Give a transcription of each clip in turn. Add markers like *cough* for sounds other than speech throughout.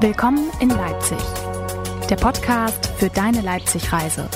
Willkommen in Leipzig, der Podcast für deine Leipzig-Reise.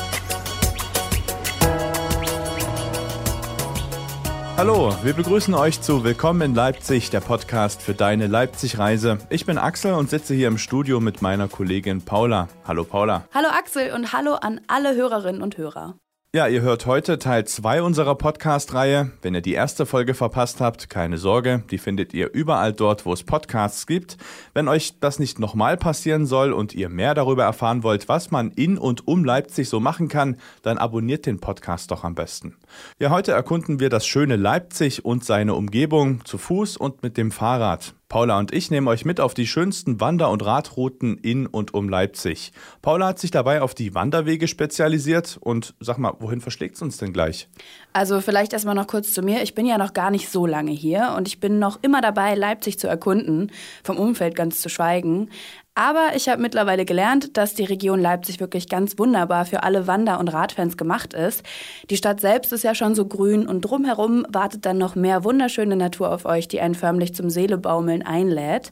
Hallo, wir begrüßen euch zu Willkommen in Leipzig, der Podcast für deine Leipzig-Reise. Ich bin Axel und sitze hier im Studio mit meiner Kollegin Paula. Hallo Paula. Hallo Axel und hallo an alle Hörerinnen und Hörer. Ja, ihr hört heute Teil 2 unserer Podcast-Reihe. Wenn ihr die erste Folge verpasst habt, keine Sorge, die findet ihr überall dort, wo es Podcasts gibt. Wenn euch das nicht nochmal passieren soll und ihr mehr darüber erfahren wollt, was man in und um Leipzig so machen kann, dann abonniert den Podcast doch am besten. Ja, heute erkunden wir das schöne Leipzig und seine Umgebung zu Fuß und mit dem Fahrrad. Paula und ich nehmen euch mit auf die schönsten Wander- und Radrouten in und um Leipzig. Paula hat sich dabei auf die Wanderwege spezialisiert und sag mal, wohin verschlägt es uns denn gleich? Also vielleicht erstmal noch kurz zu mir. Ich bin ja noch gar nicht so lange hier und ich bin noch immer dabei, Leipzig zu erkunden, vom Umfeld ganz zu schweigen. Aber ich habe mittlerweile gelernt, dass die Region Leipzig wirklich ganz wunderbar für alle Wander- und Radfans gemacht ist. Die Stadt selbst ist ja schon so grün und drumherum wartet dann noch mehr wunderschöne Natur auf euch, die einen förmlich zum Seelebaumeln einlädt.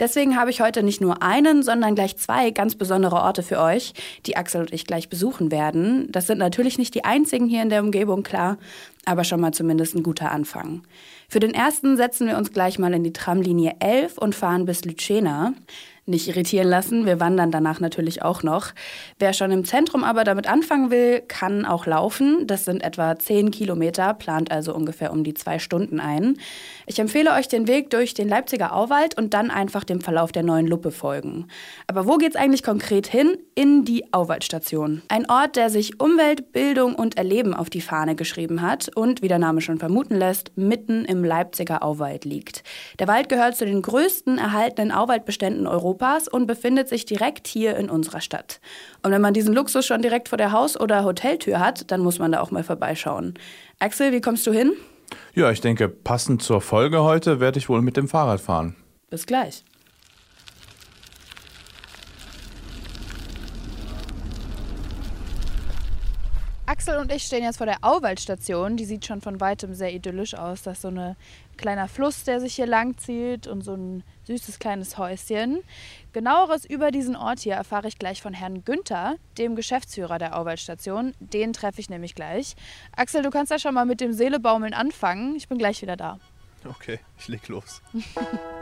Deswegen habe ich heute nicht nur einen, sondern gleich zwei ganz besondere Orte für euch, die Axel und ich gleich besuchen werden. Das sind natürlich nicht die einzigen hier in der Umgebung, klar, aber schon mal zumindest ein guter Anfang. Für den ersten setzen wir uns gleich mal in die Tramlinie 11 und fahren bis Lütschena nicht irritieren lassen. Wir wandern danach natürlich auch noch. Wer schon im Zentrum aber damit anfangen will, kann auch laufen. Das sind etwa 10 Kilometer, plant also ungefähr um die zwei Stunden ein. Ich empfehle euch den Weg durch den Leipziger Auwald und dann einfach dem Verlauf der neuen Luppe folgen. Aber wo geht's eigentlich konkret hin? In die Auwaldstation. Ein Ort, der sich Umwelt, Bildung und Erleben auf die Fahne geschrieben hat und, wie der Name schon vermuten lässt, mitten im Leipziger Auwald liegt. Der Wald gehört zu den größten erhaltenen Auwaldbeständen Europas Europas und befindet sich direkt hier in unserer Stadt. Und wenn man diesen Luxus schon direkt vor der Haus- oder Hoteltür hat, dann muss man da auch mal vorbeischauen. Axel, wie kommst du hin? Ja, ich denke, passend zur Folge heute werde ich wohl mit dem Fahrrad fahren. Bis gleich. Axel und ich stehen jetzt vor der Auwaldstation. Die sieht schon von weitem sehr idyllisch aus. Das ist so ein kleiner Fluss, der sich hier lang zieht und so ein süßes kleines Häuschen. Genaueres über diesen Ort hier erfahre ich gleich von Herrn Günther, dem Geschäftsführer der Auwaldstation. Den treffe ich nämlich gleich. Axel, du kannst ja schon mal mit dem Seelebaumeln anfangen. Ich bin gleich wieder da. Okay, ich leg los. *laughs*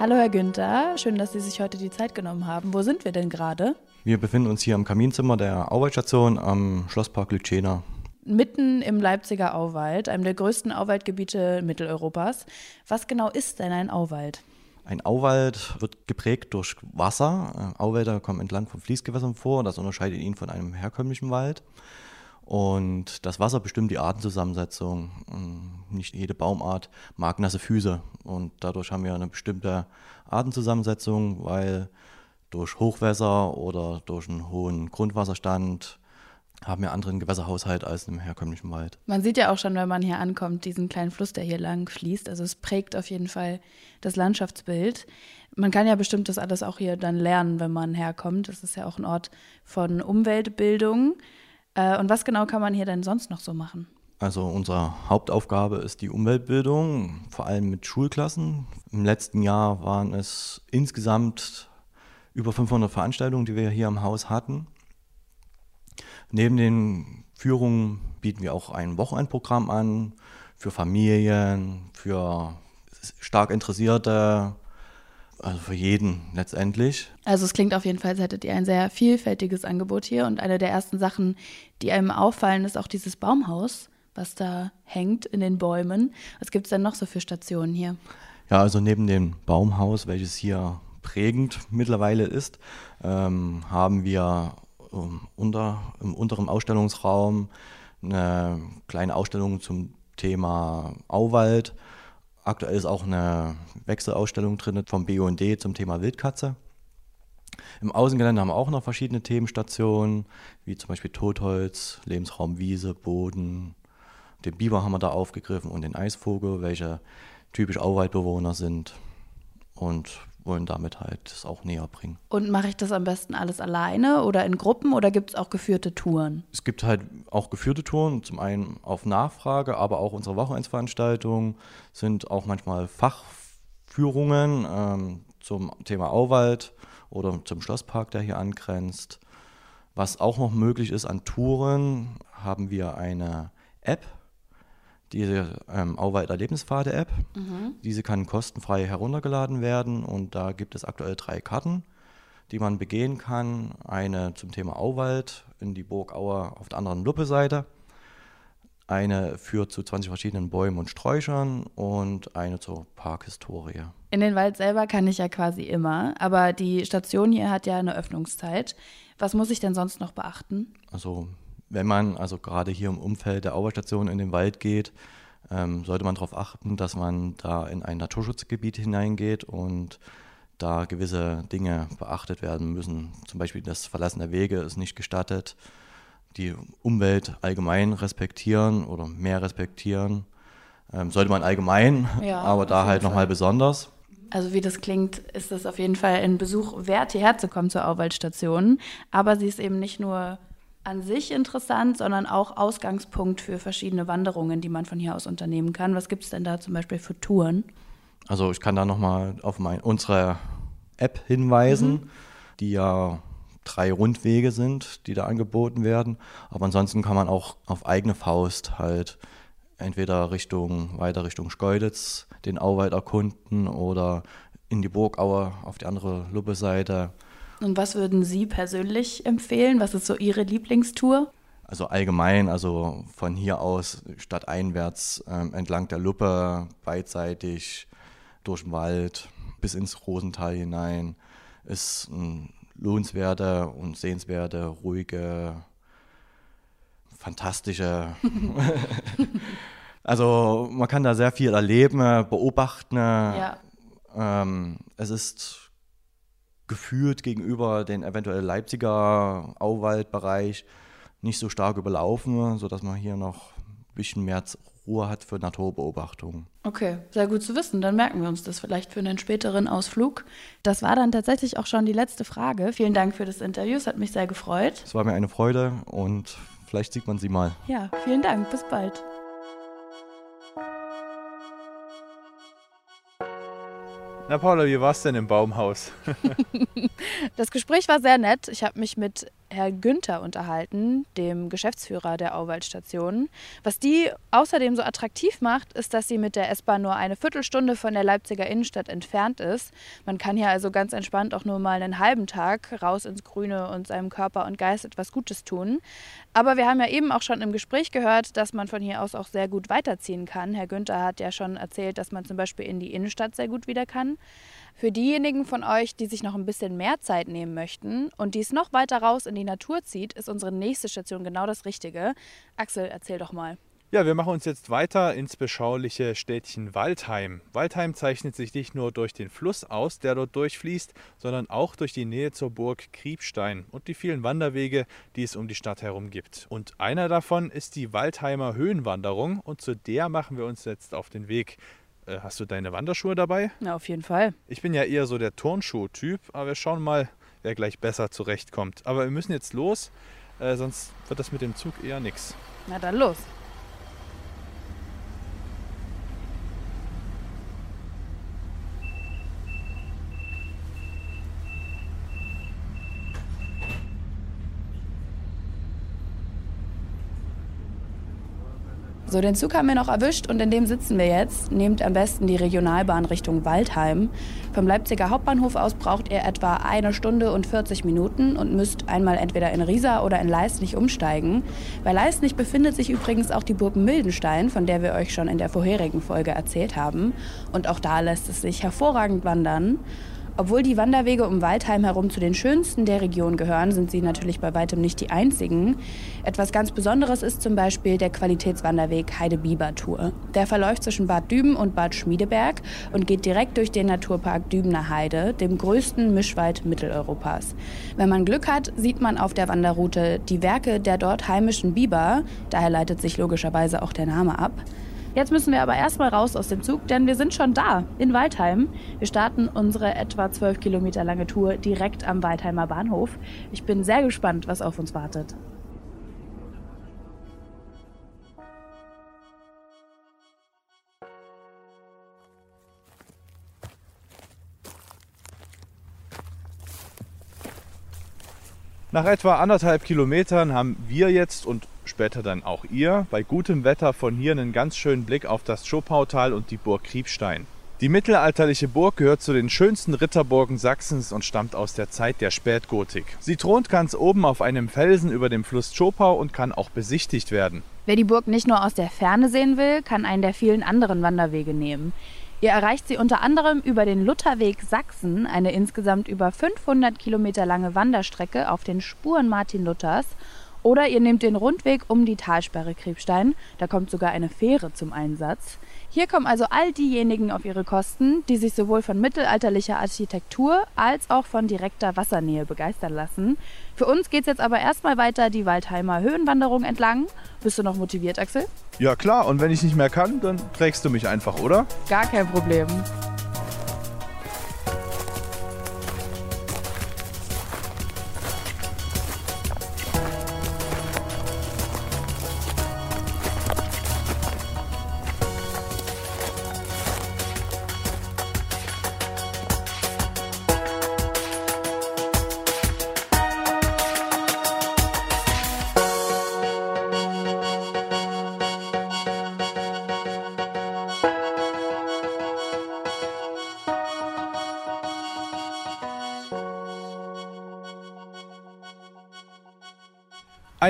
Hallo Herr Günther, schön, dass Sie sich heute die Zeit genommen haben. Wo sind wir denn gerade? Wir befinden uns hier im Kaminzimmer der Auwaldstation am Schlosspark Lütschena. Mitten im Leipziger Auwald, einem der größten Auwaldgebiete Mitteleuropas. Was genau ist denn ein Auwald? Ein Auwald wird geprägt durch Wasser. Äh, Auwälder kommen entlang von Fließgewässern vor. Das unterscheidet ihn von einem herkömmlichen Wald. Und das Wasser bestimmt die Artenzusammensetzung. Nicht jede Baumart mag nasse Füße. Und dadurch haben wir eine bestimmte Artenzusammensetzung, weil durch Hochwässer oder durch einen hohen Grundwasserstand haben wir anderen Gewässerhaushalt als im herkömmlichen Wald. Man sieht ja auch schon, wenn man hier ankommt, diesen kleinen Fluss, der hier lang fließt. Also es prägt auf jeden Fall das Landschaftsbild. Man kann ja bestimmt das alles auch hier dann lernen, wenn man herkommt. Das ist ja auch ein Ort von Umweltbildung. Äh, und was genau kann man hier denn sonst noch so machen? Also unsere Hauptaufgabe ist die Umweltbildung, vor allem mit Schulklassen. Im letzten Jahr waren es insgesamt über 500 Veranstaltungen, die wir hier im Haus hatten. Neben den Führungen bieten wir auch ein Wochenendprogramm an für Familien, für stark Interessierte, also für jeden letztendlich. Also es klingt auf jeden Fall, als hättet ihr ein sehr vielfältiges Angebot hier und eine der ersten Sachen, die einem auffallen, ist auch dieses Baumhaus, was da hängt in den Bäumen. Was gibt es denn noch so für Stationen hier? Ja, also neben dem Baumhaus, welches hier prägend mittlerweile ist, ähm, haben wir um, unter, im unteren Ausstellungsraum eine kleine Ausstellung zum Thema Auwald Aktuell ist auch eine Wechselausstellung drin vom BUND zum Thema Wildkatze. Im Außengelände haben wir auch noch verschiedene Themenstationen, wie zum Beispiel Totholz, Lebensraum Wiese, Boden. Den Biber haben wir da aufgegriffen und den Eisvogel, welche typisch Auwaldbewohner sind. Und wollen damit halt das auch näher bringen. Und mache ich das am besten alles alleine oder in Gruppen oder gibt es auch geführte Touren? Es gibt halt auch geführte Touren, zum einen auf Nachfrage, aber auch unsere Wochenendsveranstaltungen sind auch manchmal Fachführungen ähm, zum Thema Auwald oder zum Schlosspark, der hier angrenzt. Was auch noch möglich ist an Touren, haben wir eine App, diese ähm, Auwald Erlebnispfade-App. Mhm. Diese kann kostenfrei heruntergeladen werden und da gibt es aktuell drei Karten, die man begehen kann. Eine zum Thema Auwald in die Burg Auer auf der anderen Luppe-Seite. Eine führt zu 20 verschiedenen Bäumen und Sträuchern und eine zur Parkhistorie. In den Wald selber kann ich ja quasi immer, aber die Station hier hat ja eine Öffnungszeit. Was muss ich denn sonst noch beachten? Also wenn man also gerade hier im Umfeld der Auerstation in den Wald geht, ähm, sollte man darauf achten, dass man da in ein Naturschutzgebiet hineingeht und da gewisse Dinge beachtet werden müssen. Zum Beispiel das Verlassen der Wege ist nicht gestattet, die Umwelt allgemein respektieren oder mehr respektieren. Ähm, sollte man allgemein, *laughs* ja, aber da halt nochmal besonders. Also wie das klingt, ist es auf jeden Fall ein Besuch wert, hierher zu kommen zur Auwaldstation. Aber sie ist eben nicht nur an sich interessant, sondern auch Ausgangspunkt für verschiedene Wanderungen, die man von hier aus unternehmen kann. Was gibt es denn da zum Beispiel für Touren? Also ich kann da nochmal auf mein, unsere App hinweisen, mhm. die ja drei Rundwege sind, die da angeboten werden. Aber ansonsten kann man auch auf eigene Faust halt entweder Richtung, weiter Richtung Schkeuditz den Auwald erkunden oder in die Burgaue auf die andere Luppe-Seite und was würden Sie persönlich empfehlen? Was ist so Ihre Lieblingstour? Also allgemein, also von hier aus stadteinwärts ähm, entlang der Luppe, beidseitig durch den Wald bis ins Rosental hinein, ist ein lohnenswerte und sehenswerte, ruhige, fantastische. *laughs* also man kann da sehr viel erleben, beobachten. Ja. Ähm, es ist gefühlt gegenüber den eventuell Leipziger Auwaldbereich nicht so stark überlaufen, sodass man hier noch ein bisschen mehr Ruhe hat für Naturbeobachtungen. Okay, sehr gut zu wissen. Dann merken wir uns das vielleicht für einen späteren Ausflug. Das war dann tatsächlich auch schon die letzte Frage. Vielen Dank für das Interview. Es hat mich sehr gefreut. Es war mir eine Freude und vielleicht sieht man Sie mal. Ja, vielen Dank. Bis bald. Na Paula, wie war es denn im Baumhaus? *laughs* das Gespräch war sehr nett. Ich habe mich mit Herrn Günther unterhalten, dem Geschäftsführer der Auwaldstation. Was die außerdem so attraktiv macht, ist, dass sie mit der S-Bahn nur eine Viertelstunde von der Leipziger Innenstadt entfernt ist. Man kann hier also ganz entspannt auch nur mal einen halben Tag raus ins Grüne und seinem Körper und Geist etwas Gutes tun. Aber wir haben ja eben auch schon im Gespräch gehört, dass man von hier aus auch sehr gut weiterziehen kann. Herr Günther hat ja schon erzählt, dass man zum Beispiel in die Innenstadt sehr gut wieder kann. Für diejenigen von euch, die sich noch ein bisschen mehr Zeit nehmen möchten und die es noch weiter raus in die Natur zieht, ist unsere nächste Station genau das Richtige. Axel, erzähl doch mal. Ja, wir machen uns jetzt weiter ins beschauliche Städtchen Waldheim. Waldheim zeichnet sich nicht nur durch den Fluss aus, der dort durchfließt, sondern auch durch die Nähe zur Burg Kriebstein und die vielen Wanderwege, die es um die Stadt herum gibt. Und einer davon ist die Waldheimer Höhenwanderung und zu der machen wir uns jetzt auf den Weg. Äh, hast du deine Wanderschuhe dabei? Na, auf jeden Fall. Ich bin ja eher so der Turnschuh-Typ, aber wir schauen mal, wer gleich besser zurechtkommt. Aber wir müssen jetzt los, äh, sonst wird das mit dem Zug eher nichts. Na dann los. So, den Zug haben wir noch erwischt und in dem sitzen wir jetzt. Nehmt am besten die Regionalbahn Richtung Waldheim. Vom Leipziger Hauptbahnhof aus braucht ihr etwa eine Stunde und 40 Minuten und müsst einmal entweder in Riesa oder in Leistnich umsteigen. Bei Leistnich befindet sich übrigens auch die Burg Mildenstein, von der wir euch schon in der vorherigen Folge erzählt haben. Und auch da lässt es sich hervorragend wandern. Obwohl die Wanderwege um Waldheim herum zu den schönsten der Region gehören, sind sie natürlich bei weitem nicht die einzigen. Etwas ganz Besonderes ist zum Beispiel der Qualitätswanderweg Heide-Biber-Tour. Der verläuft zwischen Bad Düben und Bad Schmiedeberg und geht direkt durch den Naturpark Dübener Heide, dem größten Mischwald Mitteleuropas. Wenn man Glück hat, sieht man auf der Wanderroute die Werke der dort heimischen Biber, daher leitet sich logischerweise auch der Name ab. Jetzt müssen wir aber erstmal raus aus dem Zug, denn wir sind schon da, in Waldheim. Wir starten unsere etwa 12 Kilometer lange Tour direkt am Waldheimer Bahnhof. Ich bin sehr gespannt, was auf uns wartet. Nach etwa anderthalb Kilometern haben wir jetzt und später dann auch ihr bei gutem Wetter von hier einen ganz schönen Blick auf das Schopautal und die Burg Kriebstein. Die mittelalterliche Burg gehört zu den schönsten Ritterburgen Sachsens und stammt aus der Zeit der Spätgotik. Sie thront ganz oben auf einem Felsen über dem Fluss Schopau und kann auch besichtigt werden. Wer die Burg nicht nur aus der Ferne sehen will, kann einen der vielen anderen Wanderwege nehmen. Ihr erreicht sie unter anderem über den Lutherweg Sachsen, eine insgesamt über 500 Kilometer lange Wanderstrecke auf den Spuren Martin Luthers. Oder ihr nehmt den Rundweg um die Talsperre Kriebstein, da kommt sogar eine Fähre zum Einsatz. Hier kommen also all diejenigen auf ihre Kosten, die sich sowohl von mittelalterlicher Architektur als auch von direkter Wassernähe begeistern lassen. Für uns geht's jetzt aber erstmal weiter die Waldheimer Höhenwanderung entlang. Bist du noch motiviert, Axel? Ja klar, und wenn ich nicht mehr kann, dann trägst du mich einfach, oder? Gar kein Problem.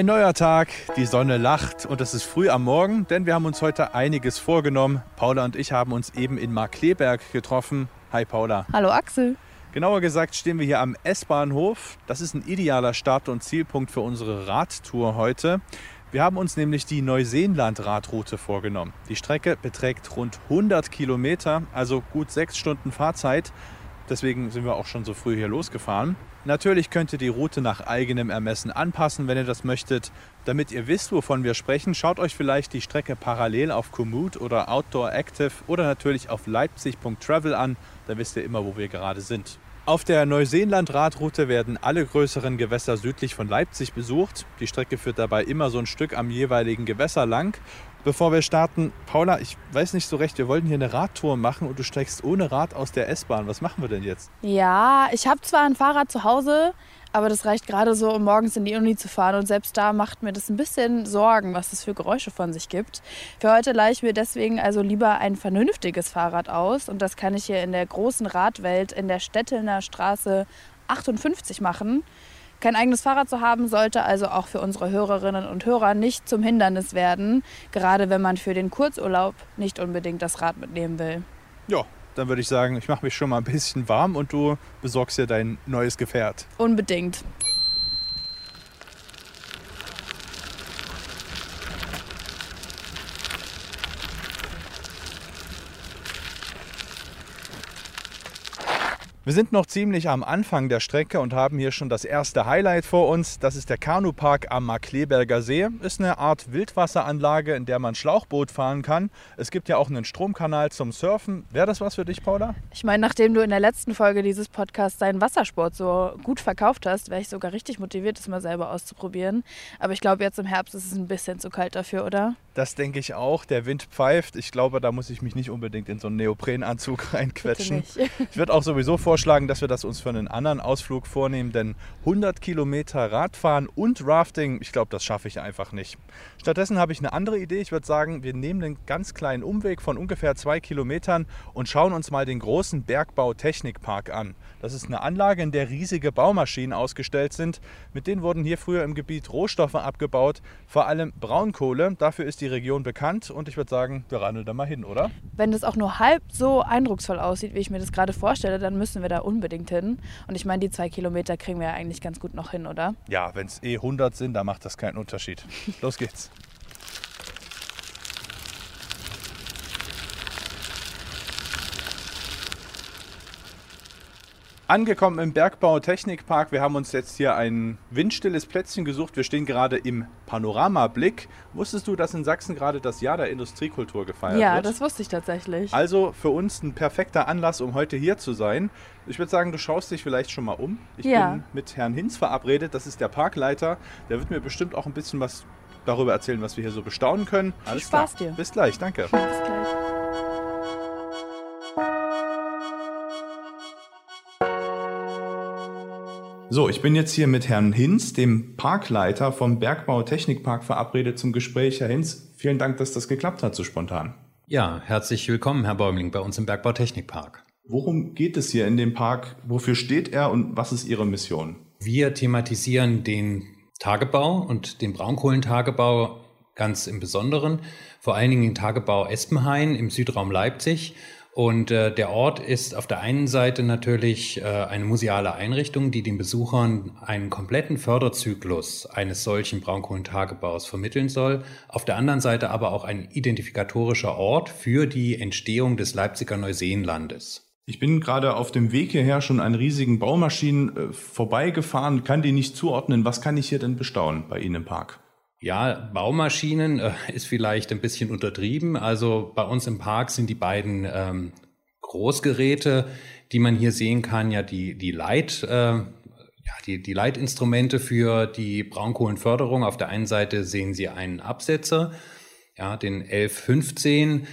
Ein neuer Tag, die Sonne lacht und es ist früh am Morgen, denn wir haben uns heute einiges vorgenommen. Paula und ich haben uns eben in Markleberg getroffen. Hi Paula. Hallo Axel. Genauer gesagt stehen wir hier am S-Bahnhof. Das ist ein idealer Start- und Zielpunkt für unsere Radtour heute. Wir haben uns nämlich die Neuseeland-Radroute vorgenommen. Die Strecke beträgt rund 100 Kilometer, also gut sechs Stunden Fahrzeit. Deswegen sind wir auch schon so früh hier losgefahren. Natürlich könnt ihr die Route nach eigenem Ermessen anpassen, wenn ihr das möchtet. Damit ihr wisst, wovon wir sprechen, schaut euch vielleicht die Strecke parallel auf Komoot oder Outdoor Active oder natürlich auf leipzig.travel an. Da wisst ihr immer, wo wir gerade sind. Auf der Neuseeland-Radroute werden alle größeren Gewässer südlich von Leipzig besucht. Die Strecke führt dabei immer so ein Stück am jeweiligen Gewässer lang Bevor wir starten, Paula, ich weiß nicht so recht, wir wollten hier eine Radtour machen und du steigst ohne Rad aus der S-Bahn. Was machen wir denn jetzt? Ja, ich habe zwar ein Fahrrad zu Hause, aber das reicht gerade so, um morgens in die Uni zu fahren. Und selbst da macht mir das ein bisschen Sorgen, was das für Geräusche von sich gibt. Für heute leihe ich mir deswegen also lieber ein vernünftiges Fahrrad aus. Und das kann ich hier in der großen Radwelt in der Stettelner Straße 58 machen. Kein eigenes Fahrrad zu haben, sollte also auch für unsere Hörerinnen und Hörer nicht zum Hindernis werden, gerade wenn man für den Kurzurlaub nicht unbedingt das Rad mitnehmen will. Ja, dann würde ich sagen, ich mache mich schon mal ein bisschen warm und du besorgst dir dein neues Gefährt. Unbedingt. Wir sind noch ziemlich am Anfang der Strecke und haben hier schon das erste Highlight vor uns. Das ist der Kanupark am Markleberger See. Ist eine Art Wildwasseranlage, in der man Schlauchboot fahren kann. Es gibt ja auch einen Stromkanal zum Surfen. Wäre das was für dich, Paula? Ich meine, nachdem du in der letzten Folge dieses Podcasts deinen Wassersport so gut verkauft hast, wäre ich sogar richtig motiviert, das mal selber auszuprobieren. Aber ich glaube, jetzt im Herbst ist es ein bisschen zu kalt dafür, oder? Das denke ich auch. Der Wind pfeift. Ich glaube, da muss ich mich nicht unbedingt in so einen Neoprenanzug *laughs* reinquetschen. Ich würde auch sowieso vorstellen, vorschlagen, dass wir das uns für einen anderen Ausflug vornehmen, denn 100 Kilometer Radfahren und Rafting, ich glaube, das schaffe ich einfach nicht. Stattdessen habe ich eine andere Idee. Ich würde sagen, wir nehmen einen ganz kleinen Umweg von ungefähr zwei Kilometern und schauen uns mal den großen Bergbau-Technikpark an. Das ist eine Anlage, in der riesige Baumaschinen ausgestellt sind. Mit denen wurden hier früher im Gebiet Rohstoffe abgebaut, vor allem Braunkohle. Dafür ist die Region bekannt und ich würde sagen, wir randeln da mal hin, oder? Wenn das auch nur halb so eindrucksvoll aussieht, wie ich mir das gerade vorstelle, dann müssen wir da unbedingt hin. Und ich meine, die zwei Kilometer kriegen wir ja eigentlich ganz gut noch hin, oder? Ja, wenn es eh 100 sind, dann macht das keinen Unterschied. *laughs* Los geht's. Angekommen im Bergbau Technikpark. Wir haben uns jetzt hier ein windstilles Plätzchen gesucht. Wir stehen gerade im Panoramablick. Wusstest du, dass in Sachsen gerade das Jahr der Industriekultur gefeiert ja, wird? Ja, das wusste ich tatsächlich. Also für uns ein perfekter Anlass, um heute hier zu sein. Ich würde sagen, du schaust dich vielleicht schon mal um. Ich ja. bin mit Herrn Hinz verabredet. Das ist der Parkleiter. Der wird mir bestimmt auch ein bisschen was darüber erzählen, was wir hier so bestaunen können. Alles Viel Spaß klar. dir. Bis gleich, danke. Bis gleich. So, ich bin jetzt hier mit Herrn Hinz, dem Parkleiter vom Bergbau Technikpark, verabredet zum Gespräch. Herr Hinz, vielen Dank, dass das geklappt hat so spontan. Ja, herzlich willkommen, Herr Bäumling, bei uns im Bergbau Technikpark. Worum geht es hier in dem Park? Wofür steht er und was ist Ihre Mission? Wir thematisieren den Tagebau und den Braunkohlentagebau ganz im Besonderen, vor allen Dingen den Tagebau Espenhain im Südraum Leipzig und äh, der Ort ist auf der einen Seite natürlich äh, eine museale Einrichtung, die den Besuchern einen kompletten Förderzyklus eines solchen Braunkohlentagebaus vermitteln soll. Auf der anderen Seite aber auch ein identifikatorischer Ort für die Entstehung des Leipziger Neuseenlandes. Ich bin gerade auf dem Weg hierher schon an riesigen Baumaschinen äh, vorbeigefahren, kann die nicht zuordnen. Was kann ich hier denn bestaunen bei Ihnen im Park? Ja, Baumaschinen äh, ist vielleicht ein bisschen untertrieben. Also bei uns im Park sind die beiden ähm, Großgeräte, die man hier sehen kann, ja die, die Leit, äh, ja, die, die Leitinstrumente für die Braunkohlenförderung. Auf der einen Seite sehen Sie einen Absetzer, ja, den 1115,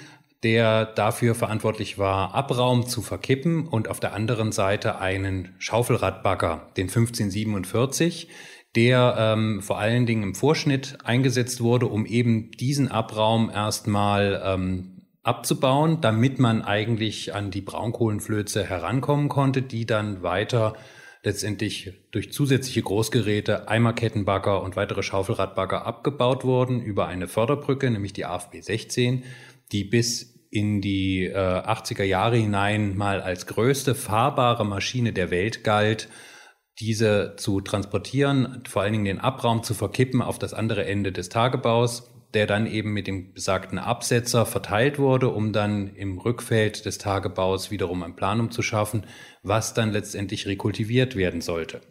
der dafür verantwortlich war, Abraum zu verkippen und auf der anderen Seite einen Schaufelradbagger, den 1547 der ähm, vor allen Dingen im Vorschnitt eingesetzt wurde, um eben diesen Abraum erstmal ähm, abzubauen, damit man eigentlich an die Braunkohlenflöze herankommen konnte, die dann weiter letztendlich durch zusätzliche Großgeräte, Eimerkettenbagger und weitere Schaufelradbagger abgebaut wurden über eine Förderbrücke, nämlich die AFB 16, die bis in die äh, 80er Jahre hinein mal als größte fahrbare Maschine der Welt galt diese zu transportieren, vor allen Dingen den Abraum zu verkippen auf das andere Ende des Tagebaus, der dann eben mit dem besagten Absetzer verteilt wurde, um dann im Rückfeld des Tagebaus wiederum ein Planum zu schaffen, was dann letztendlich rekultiviert werden sollte.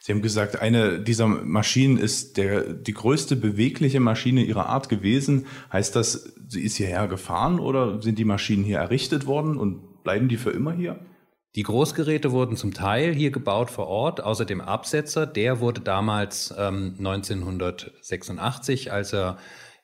Sie haben gesagt, eine dieser Maschinen ist der, die größte bewegliche Maschine ihrer Art gewesen. Heißt das, sie ist hierher gefahren oder sind die Maschinen hier errichtet worden und bleiben die für immer hier? Die Großgeräte wurden zum Teil hier gebaut vor Ort, außer dem Absetzer. Der wurde damals ähm, 1986, als er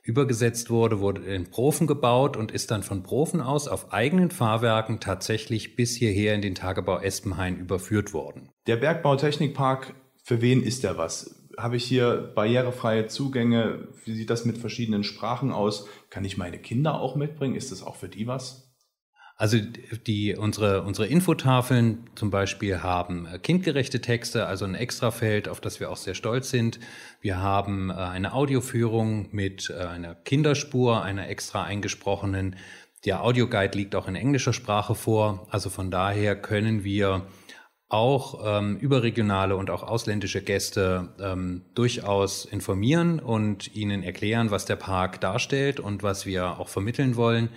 übergesetzt wurde, wurde in Profen gebaut und ist dann von Profen aus auf eigenen Fahrwerken tatsächlich bis hierher in den Tagebau Espenhain überführt worden. Der Bergbautechnikpark, für wen ist der was? Habe ich hier barrierefreie Zugänge? Wie sieht das mit verschiedenen Sprachen aus? Kann ich meine Kinder auch mitbringen? Ist das auch für die was? Also die, unsere, unsere Infotafeln zum Beispiel haben äh, kindgerechte Texte, also ein Extrafeld, auf das wir auch sehr stolz sind. Wir haben äh, eine Audioführung mit äh, einer Kinderspur, einer extra eingesprochenen. Der Audioguide liegt auch in englischer Sprache vor. Also von daher können wir auch ähm, überregionale und auch ausländische Gäste ähm, durchaus informieren und ihnen erklären, was der Park darstellt und was wir auch vermitteln wollen.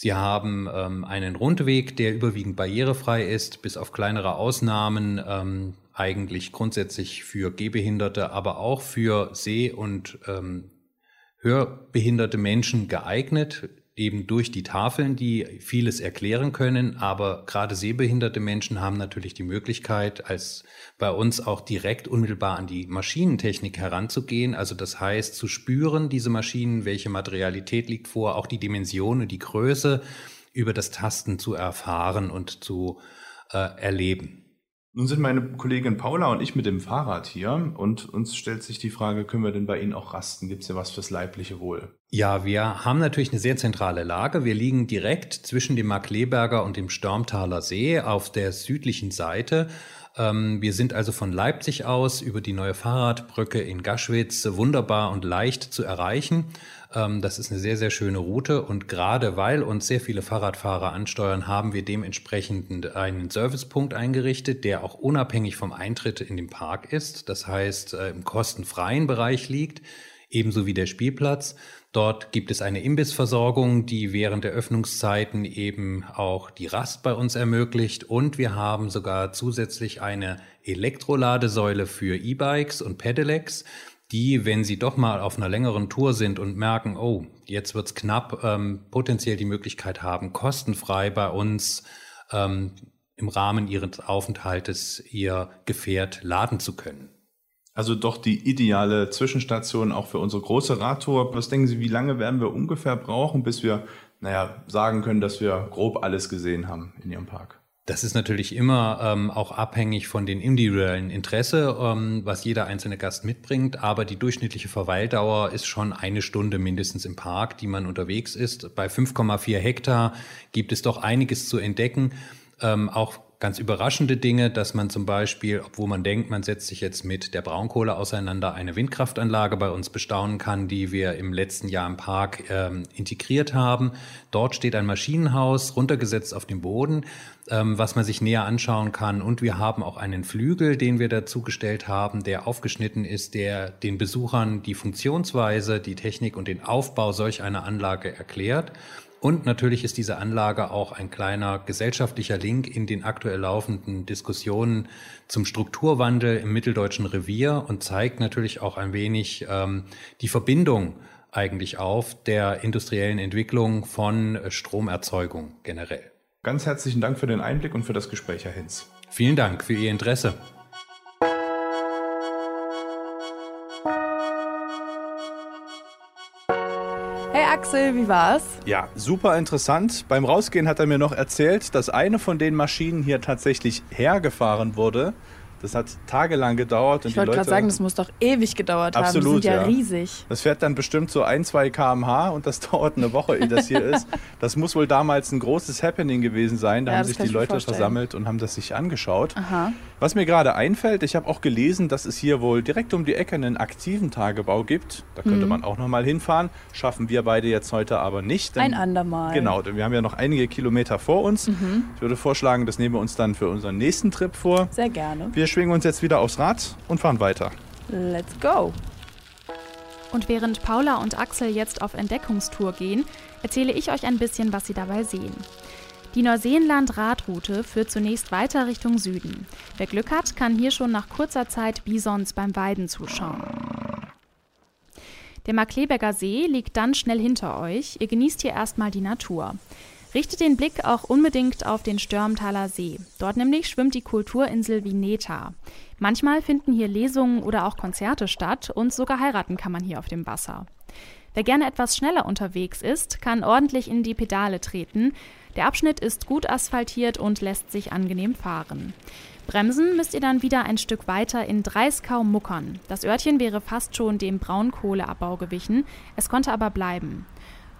Sie haben ähm, einen Rundweg, der überwiegend barrierefrei ist, bis auf kleinere Ausnahmen ähm, eigentlich grundsätzlich für Gehbehinderte, aber auch für Seh- und ähm, hörbehinderte Menschen geeignet eben durch die Tafeln, die vieles erklären können. Aber gerade sehbehinderte Menschen haben natürlich die Möglichkeit, als bei uns auch direkt unmittelbar an die Maschinentechnik heranzugehen. Also das heißt, zu spüren, diese Maschinen, welche Materialität liegt vor, auch die Dimension und die Größe über das Tasten zu erfahren und zu äh, erleben. Nun sind meine Kollegin Paula und ich mit dem Fahrrad hier und uns stellt sich die Frage, können wir denn bei Ihnen auch rasten? Gibt es ja was fürs leibliche Wohl? Ja, wir haben natürlich eine sehr zentrale Lage. Wir liegen direkt zwischen dem Markleberger und dem Stormtaler See auf der südlichen Seite. Ähm, wir sind also von Leipzig aus über die neue Fahrradbrücke in Gaschwitz wunderbar und leicht zu erreichen. Ähm, das ist eine sehr, sehr schöne Route und gerade weil uns sehr viele Fahrradfahrer ansteuern, haben wir dementsprechend einen Servicepunkt eingerichtet, der auch unabhängig vom Eintritt in den Park ist. Das heißt, äh, im kostenfreien Bereich liegt. ebenso wie der Spielplatz. Dort gibt es eine Imbissversorgung, die während der Öffnungszeiten eben auch die Rast bei uns ermöglicht. Und wir haben sogar zusätzlich eine Elektroladesäule für E-Bikes und Pedelecs, die, wenn sie doch mal auf einer längeren Tour sind und merken, oh, jetzt wird's knapp, ähm, potenziell die Möglichkeit haben, kostenfrei bei uns ähm, im Rahmen ihres Aufenthaltes ihr Gefährt laden zu können. Also doch die ideale Zwischenstation auch für unsere große Radtour. Was denken Sie, wie lange werden wir ungefähr brauchen, bis wir, naja, sagen können, dass wir grob alles gesehen haben in Ihrem Park? Das ist natürlich immer ähm, auch abhängig von den individuellen Interesse, ähm, was jeder einzelne Gast mitbringt. Aber die durchschnittliche Verweildauer ist schon eine Stunde mindestens im Park, die man unterwegs ist. Bei 5,4 Hektar gibt es doch einiges zu entdecken. Ähm, auch ganz überraschende Dinge, dass man zum Beispiel, obwohl man denkt, man setzt sich jetzt mit der Braunkohle auseinander, eine Windkraftanlage bei uns bestaunen kann, die wir im letzten Jahr im Park ähm, integriert haben. Dort steht ein Maschinenhaus runtergesetzt auf dem Boden, ähm, was man sich näher anschauen kann. Und wir haben auch einen Flügel, den wir dazugestellt haben, der aufgeschnitten ist, der den Besuchern die Funktionsweise, die Technik und den Aufbau solch einer Anlage erklärt. Und natürlich ist diese Anlage auch ein kleiner gesellschaftlicher Link in den aktuell laufenden Diskussionen zum Strukturwandel im mitteldeutschen Revier und zeigt natürlich auch ein wenig ähm, die Verbindung eigentlich auf der industriellen Entwicklung von Stromerzeugung generell. Ganz herzlichen Dank für den Einblick und für das Gespräch, Herr Hinz. Vielen Dank für Ihr Interesse. Axel, wie war's? Ja, super interessant. Beim Rausgehen hat er mir noch erzählt, dass eine von den Maschinen hier tatsächlich hergefahren wurde das hat tagelang gedauert. Ich wollte gerade sagen, das muss doch ewig gedauert absolut, haben. Sind ja, ja, riesig. Das fährt dann bestimmt so ein, zwei kmh und das *laughs* dauert eine Woche, ehe das hier ist. Das muss wohl damals ein großes Happening gewesen sein. Da ja, haben sich die Leute versammelt und haben das sich angeschaut. Aha. Was mir gerade einfällt, ich habe auch gelesen, dass es hier wohl direkt um die Ecke einen aktiven Tagebau gibt. Da könnte mhm. man auch noch mal hinfahren. Schaffen wir beide jetzt heute aber nicht. Denn, ein andermal. Genau, denn wir haben ja noch einige Kilometer vor uns. Mhm. Ich würde vorschlagen, das nehmen wir uns dann für unseren nächsten Trip vor. Sehr gerne. Wir schwingen uns jetzt wieder aufs Rad und fahren weiter. Let's go! Und während Paula und Axel jetzt auf Entdeckungstour gehen, erzähle ich euch ein bisschen, was sie dabei sehen. Die Neuseenland-Radroute führt zunächst weiter Richtung Süden. Wer Glück hat, kann hier schon nach kurzer Zeit Bisons beim Weiden zuschauen. Der Markleberger See liegt dann schnell hinter euch. Ihr genießt hier erstmal die Natur. Richtet den Blick auch unbedingt auf den Störmtaler See. Dort nämlich schwimmt die Kulturinsel Vineta. Manchmal finden hier Lesungen oder auch Konzerte statt und sogar heiraten kann man hier auf dem Wasser. Wer gerne etwas schneller unterwegs ist, kann ordentlich in die Pedale treten. Der Abschnitt ist gut asphaltiert und lässt sich angenehm fahren. Bremsen müsst ihr dann wieder ein Stück weiter in Dreiskau-Muckern. Das Örtchen wäre fast schon dem Braunkohleabbau gewichen, es konnte aber bleiben.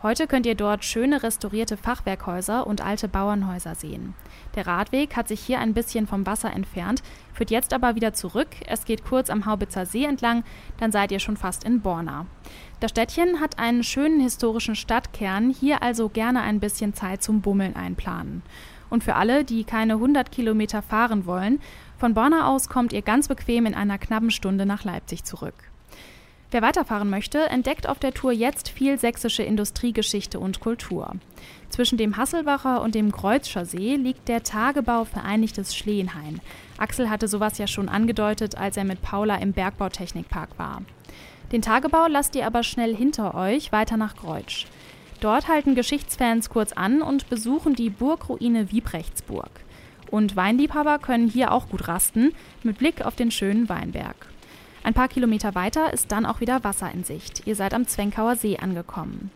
Heute könnt ihr dort schöne restaurierte Fachwerkhäuser und alte Bauernhäuser sehen. Der Radweg hat sich hier ein bisschen vom Wasser entfernt, führt jetzt aber wieder zurück. Es geht kurz am Haubitzer See entlang, dann seid ihr schon fast in Borna. Das Städtchen hat einen schönen historischen Stadtkern, hier also gerne ein bisschen Zeit zum Bummeln einplanen. Und für alle, die keine 100 Kilometer fahren wollen, von Borna aus kommt ihr ganz bequem in einer knappen Stunde nach Leipzig zurück. Wer weiterfahren möchte, entdeckt auf der Tour jetzt viel sächsische Industriegeschichte und Kultur. Zwischen dem Hasselbacher und dem Kreuzscher See liegt der Tagebau Vereinigtes Schleenhain. Axel hatte sowas ja schon angedeutet, als er mit Paula im Bergbautechnikpark war. Den Tagebau lasst ihr aber schnell hinter euch weiter nach Greutsch. Dort halten Geschichtsfans kurz an und besuchen die Burgruine Wiebrechtsburg. Und Weinliebhaber können hier auch gut rasten, mit Blick auf den schönen Weinberg. Ein paar Kilometer weiter ist dann auch wieder Wasser in Sicht. Ihr seid am Zwenkauer See angekommen.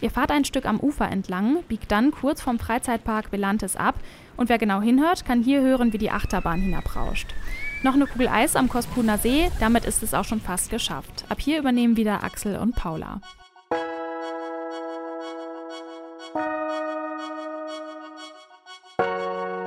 Ihr fahrt ein Stück am Ufer entlang, biegt dann kurz vom Freizeitpark Velantes ab und wer genau hinhört, kann hier hören, wie die Achterbahn hinabrauscht. Noch eine Kugel Eis am Kospuner See, damit ist es auch schon fast geschafft. Ab hier übernehmen wieder Axel und Paula.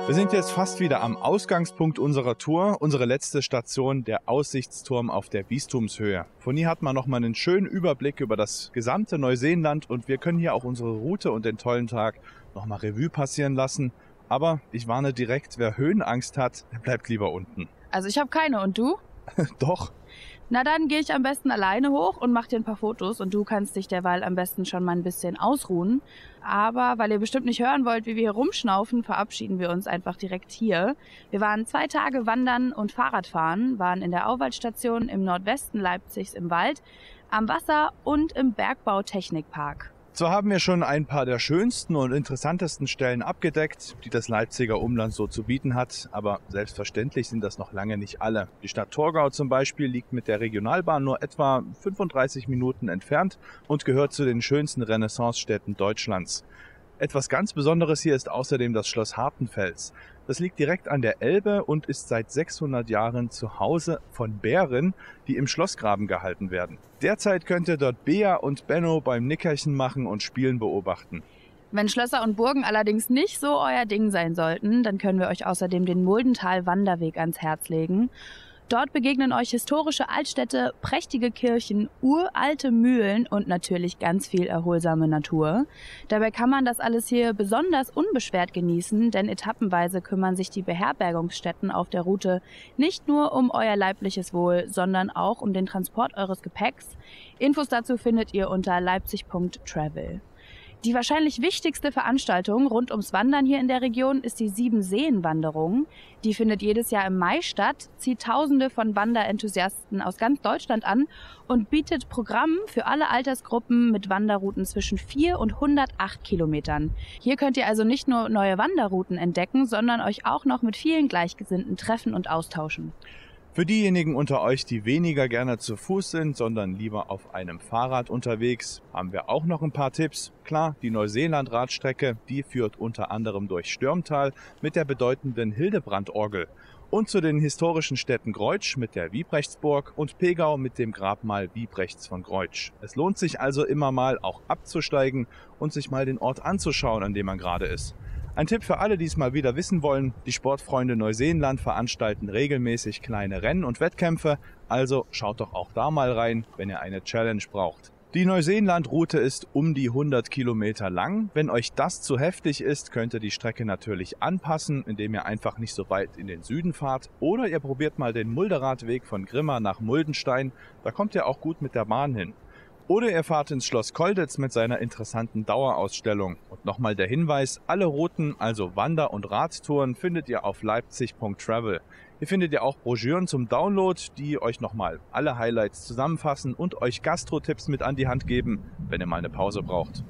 Wir sind jetzt fast wieder am Ausgangspunkt unserer Tour. Unsere letzte Station, der Aussichtsturm auf der Bistumshöhe. Von hier hat man nochmal einen schönen Überblick über das gesamte Neuseeland und wir können hier auch unsere Route und den tollen Tag nochmal Revue passieren lassen. Aber ich warne direkt, wer Höhenangst hat, der bleibt lieber unten. Also ich habe keine und du? *laughs* Doch. Na dann gehe ich am besten alleine hoch und mach dir ein paar Fotos und du kannst dich derweil am besten schon mal ein bisschen ausruhen. Aber weil ihr bestimmt nicht hören wollt, wie wir hier rumschnaufen, verabschieden wir uns einfach direkt hier. Wir waren zwei Tage wandern und Fahrradfahren, waren in der Auwaldstation im Nordwesten Leipzigs im Wald, am Wasser und im Bergbautechnikpark. So haben wir schon ein paar der schönsten und interessantesten Stellen abgedeckt, die das Leipziger Umland so zu bieten hat, aber selbstverständlich sind das noch lange nicht alle. Die Stadt Torgau zum Beispiel liegt mit der Regionalbahn nur etwa 35 Minuten entfernt und gehört zu den schönsten Renaissancestädten Deutschlands. Etwas ganz Besonderes hier ist außerdem das Schloss Hartenfels. Das liegt direkt an der Elbe und ist seit 600 Jahren zu Hause von Bären, die im Schlossgraben gehalten werden. Derzeit könnt ihr dort Bea und Benno beim Nickerchen machen und Spielen beobachten. Wenn Schlösser und Burgen allerdings nicht so euer Ding sein sollten, dann können wir euch außerdem den Muldental Wanderweg ans Herz legen. Dort begegnen euch historische Altstädte, prächtige Kirchen, uralte Mühlen und natürlich ganz viel erholsame Natur. Dabei kann man das alles hier besonders unbeschwert genießen, denn etappenweise kümmern sich die Beherbergungsstätten auf der Route nicht nur um euer leibliches Wohl, sondern auch um den Transport eures Gepäcks. Infos dazu findet ihr unter leipzig.travel. Die wahrscheinlich wichtigste Veranstaltung rund ums Wandern hier in der Region ist die Sieben-Seen-Wanderung. Die findet jedes Jahr im Mai statt, zieht Tausende von Wanderenthusiasten aus ganz Deutschland an und bietet Programm für alle Altersgruppen mit Wanderrouten zwischen 4 und 108 Kilometern. Hier könnt ihr also nicht nur neue Wanderrouten entdecken, sondern euch auch noch mit vielen Gleichgesinnten treffen und austauschen. Für diejenigen unter euch, die weniger gerne zu Fuß sind, sondern lieber auf einem Fahrrad unterwegs, haben wir auch noch ein paar Tipps. Klar, die Neuseeland-Radstrecke, die führt unter anderem durch Stürmtal mit der bedeutenden Hildebrandorgel und zu den historischen Städten Greutsch mit der Wiebrechtsburg und Pegau mit dem Grabmal Wiebrechts von Greutsch. Es lohnt sich also immer mal auch abzusteigen und sich mal den Ort anzuschauen, an dem man gerade ist. Ein Tipp für alle, die es mal wieder wissen wollen. Die Sportfreunde Neuseeland veranstalten regelmäßig kleine Rennen und Wettkämpfe. Also schaut doch auch da mal rein, wenn ihr eine Challenge braucht. Die Neuseeland-Route ist um die 100 Kilometer lang. Wenn euch das zu heftig ist, könnt ihr die Strecke natürlich anpassen, indem ihr einfach nicht so weit in den Süden fahrt. Oder ihr probiert mal den Mulderadweg von Grimma nach Muldenstein. Da kommt ihr auch gut mit der Bahn hin. Oder ihr fahrt ins Schloss Kolditz mit seiner interessanten Dauerausstellung. Und nochmal der Hinweis, alle Routen, also Wander- und Radtouren, findet ihr auf leipzig.travel. Hier findet ihr auch Broschüren zum Download, die euch nochmal alle Highlights zusammenfassen und euch Gastro-Tipps mit an die Hand geben, wenn ihr mal eine Pause braucht.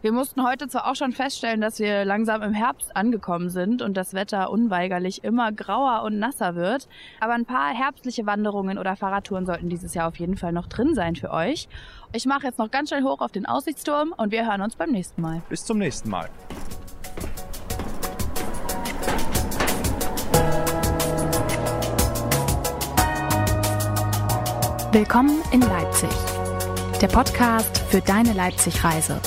Wir mussten heute zwar auch schon feststellen, dass wir langsam im Herbst angekommen sind und das Wetter unweigerlich immer grauer und nasser wird, aber ein paar herbstliche Wanderungen oder Fahrradtouren sollten dieses Jahr auf jeden Fall noch drin sein für euch. Ich mache jetzt noch ganz schnell hoch auf den Aussichtsturm und wir hören uns beim nächsten Mal. Bis zum nächsten Mal. Willkommen in Leipzig. Der Podcast für deine Leipzig-Reise.